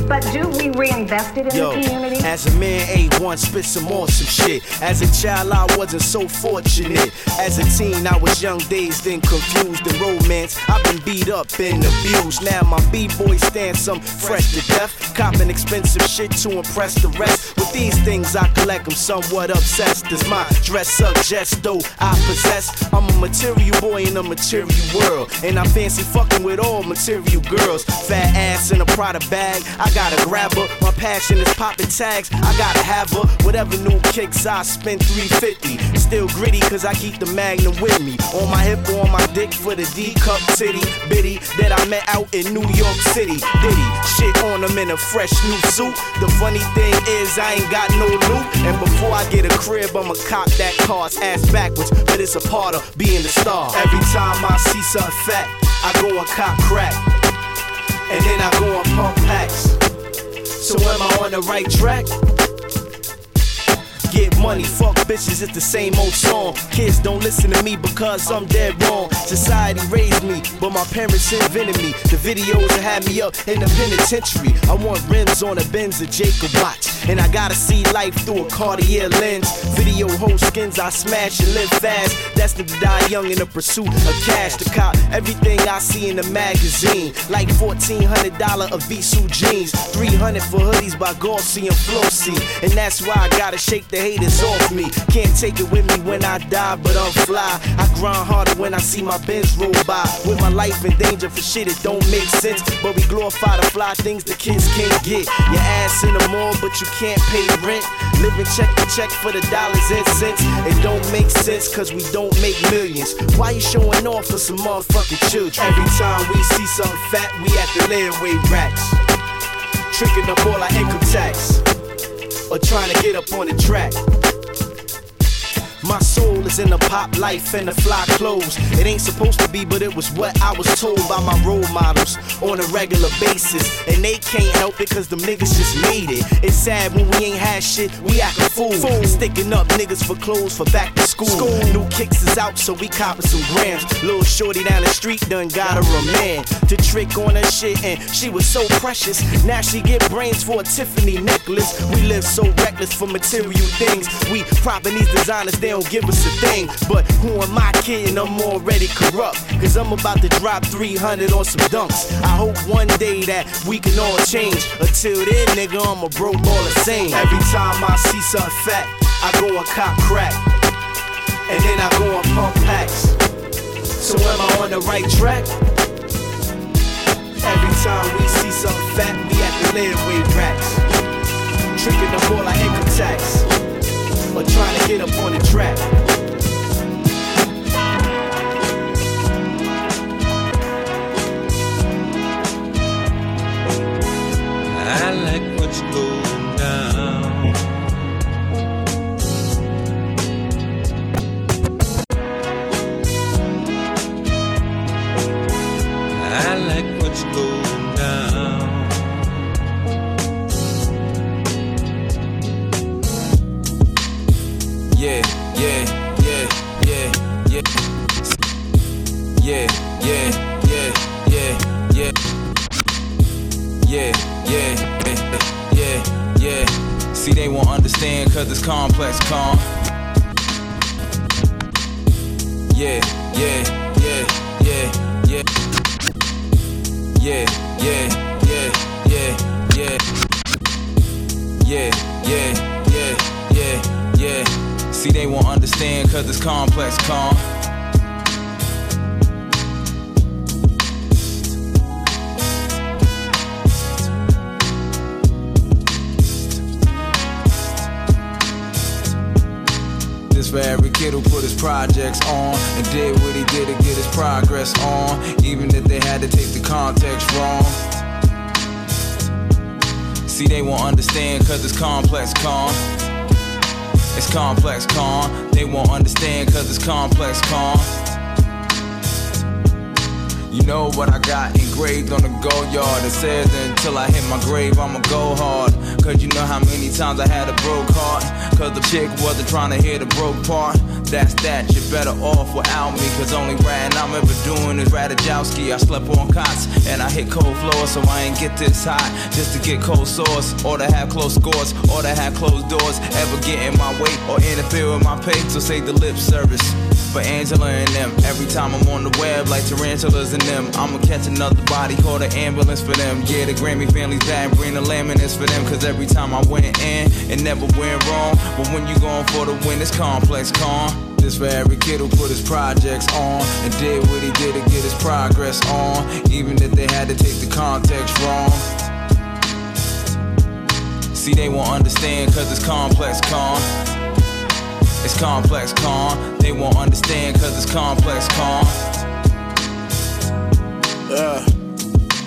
But do we reinvest it in Yo, the community? as a man, A1 spit some awesome shit. As a child, I wasn't so fortunate. As a teen, I was young, dazed and confused in romance. I've been beat up and abused. Now my B-boy stands some fresh to death. Copping expensive shit to impress the rest. With these things, I collect, I'm somewhat obsessed. As my dress suggests, though I possess. I'm a material boy in a material world. And I fancy fucking with all material girls. Fat ass in a Prada bag, I gotta grab her. My passion is popping tags, I gotta have her. Whatever new kicks, I spend 350. Still gritty, cause I keep the magnum with me. On my hip or on my dick for the D cup titty. Bitty that I met out in New York City. Diddy, shit on them in a fresh new suit. The funny thing is, I ain't got no loot. And before I get a crib, I'ma cop that car's ass backwards. But it's a part of being the star. Every time I see something fat, I go and cop crack. And then I go and pump packs. So am I on the right track? Get money, fuck bitches, it's the same old song. Kids don't listen to me because I'm dead wrong. Society raised me, but my parents invented me. The videos that had me up in the penitentiary. I want rims on a Benz or Jacob watch. And I gotta see life through a Cartier lens. Video whole skins, I smash and live fast. Destined to die young in the pursuit of cash. To cop everything I see in the magazine. Like $1,400 of Visu jeans. 300 for hoodies by Gauzy and Flossy. And that's why I gotta shake the haters off me. Can't take it with me when I die, but I'm fly. I grind harder when I see my Benz roll by. With my life in danger for shit, it don't make sense. But we glorify the fly things the kids can't get. Your ass in the mall, but you can't pay rent. Living check to check for the dollars and cents. It don't make sense, cause we don't make millions. Why you showing off for some motherfucking children? Every time we see something fat, we at the layaway racks. Tricking up all our income tax or trying to get up on the track. My soul is in the pop life and the fly clothes. It ain't supposed to be, but it was what I was told by my role models on a regular basis. And they can't help it cause them niggas just made it. It's sad when we ain't had shit, we act a fool. Sticking up niggas for clothes for back to school. New kicks is out, so we copping some grams. Little shorty down the street done got her a man to trick on her shit, and she was so precious. Now she get brains for a Tiffany necklace. We live so reckless for material things. We propping these designers, they don't give us a thing. But who am I kidding? I'm already corrupt. Cause I'm about to drop 300 on some dunks. I hope one day that we can all change. Until then, nigga, I'm a broke all the same. Every time I see something fat, I go and cop crack. And then I go and pump packs. So am I on the right track? Every time we see something fat, we at the layaway racks. Tripping up all our income tax. Or trying to get up on the track. I like what's going Yeah, yeah, yeah, yeah, yeah. Yeah, yeah, yeah, yeah, yeah. See, they won't understand cause it's complex, calm. Yeah, yeah, yeah, yeah, yeah. Yeah, yeah, yeah, yeah, yeah. Yeah, yeah, yeah, yeah, yeah. See, they won't understand cause it's complex, calm. for every kid who put his projects on and did what he did to get his progress on, even if they had to take the context wrong. See, they won't understand cause it's complex, con. It's complex, con. They won't understand cause it's complex, con. You know what I got engraved on the Goyard. It says until I hit my grave, I'ma go hard. Cause you know how many times I had a broke heart. Cause the chick wasn't trying to hear the broke part. That's that, you're better off without me. Cause only ratting I'm ever doing is Radajowski. I slept on cots and I hit cold floors, so I ain't get this high just to get cold sores. Or to have close scores, or to have closed doors. Ever get in my way or interfere with my pay, so say the lip service for Angela and them. Every time I'm on the web, like tarantulas and them, I'ma catch another body, call the ambulance for them. Yeah, the Grammy family's back, bring the laminates for them. Cause every time I went in, it never went wrong. But when you going for the win, it's complex, con. This for every kid who put his projects on and did what he did to get his progress on, even if they had to take the context wrong. See, they won't understand cause it's complex, con. It's complex, con. They won't understand cause it's complex, con. Yeah.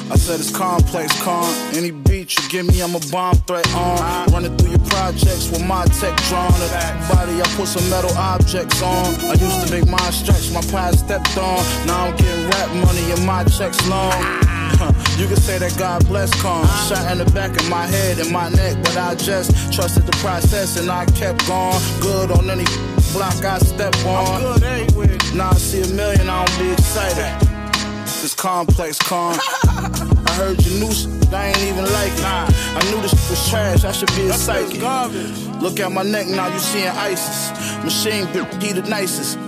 I said it's complex, con. Any beat you give me, I'm a bomb threat on. Running through your projects with my tech drawn. At body, I put some metal objects on. I used to make mine stretch, my pride stepped on. Now I'm getting rap money and my checks long. You can say that God bless con. Shot in the back of my head and my neck, but I just trusted the process and I kept going. Good on any block I step on. Now I see a million, I don't be excited. This complex, con. I heard your new shit, I ain't even like it. I knew this shit was trash, I should be a psychic. Look at my neck now, you seeing ISIS. Machine he the nicest.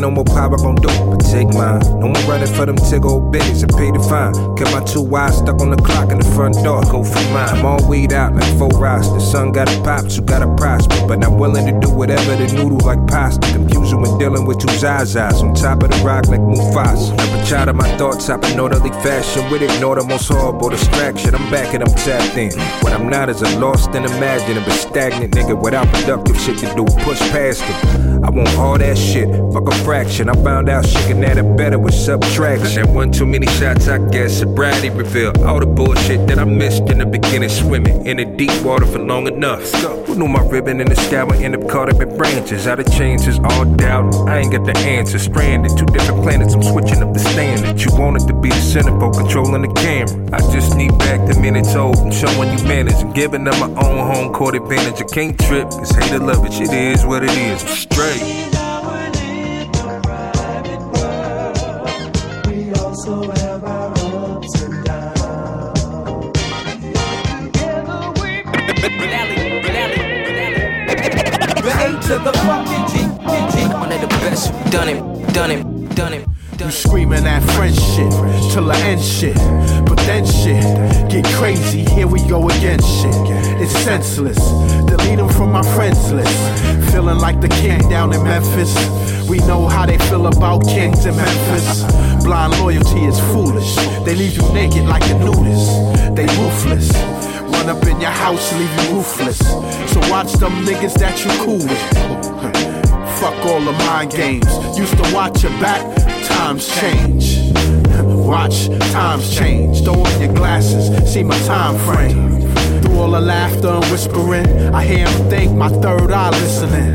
no more power, gon' do but take mine. No more running for them tig old bitties and pay the fine. Kept my two eyes stuck on the clock in the front door, go for mine. I'm all weed out like four rocks. The sun got a pop, so got a prosper. But I'm willing to do whatever the noodle like pasta. Confusing when dealing with two Zazas on top of the rock like Mufasa. Child of my thoughts, I've been orderly fashion with ignore the most horrible distraction. I'm back and I'm tapped in. What I'm not is a lost and imaginable stagnant nigga without productive shit to do. Push past it. I want all that shit. Fuck a fraction. I found out shit can add it better with subtraction. One too many shots, I guess. Sobriety revealed all the bullshit that I missed in the beginning. Swimming in the deep water for long enough. Who knew my ribbon in the sky would end up caught up in branches? Out of changes, all doubt. I ain't got the answer. Stranded, two different planets. I'm switching up the standard. You wanted to be the centerfold, controlling the camera. I just need back the minutes old and showing you manage and giving them my own home court advantage. I can't trip, cause hate or love it, shit is what it is. I'm straight. We also have our ups and downs. Together we The to the fucking G, G, G. One of the best, done it, done it, done it. You screaming at French shit till I end shit. But then shit get crazy. Here we go again shit. It's senseless. Delete them from my friends list. Feeling like the king down in Memphis. We know how they feel about kings in Memphis. Blind loyalty is foolish. They leave you naked like a nudist. They ruthless. Run up in your house, leave you roofless. So watch them niggas that you cool with. Fuck all the mind games. Used to watch your back, times change. Watch, times change. Throw on your glasses, see my time frame. Through all the laughter and whispering, I hear him think my third eye listening.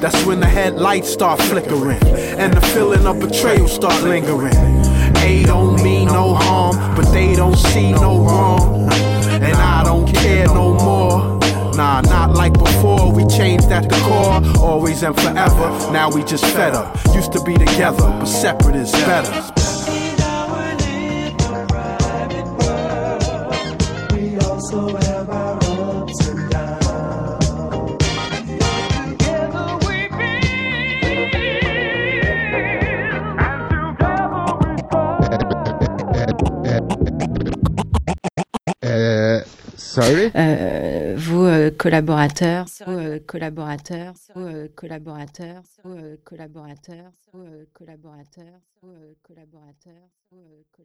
That's when the headlights start flickering and the feeling of betrayal start lingering. A don't mean no harm, but they don't see no wrong. And I don't care no more. Nah, not like before. We changed at the core, always and forever. Now we just fed up. Used to be together, but separate is better. We also have our ups and downs. Together we Uh, collaborateurs, euh, collaborateurs, euh, collaborateurs, euh, collaborateurs, collaborateurs, collaborateurs.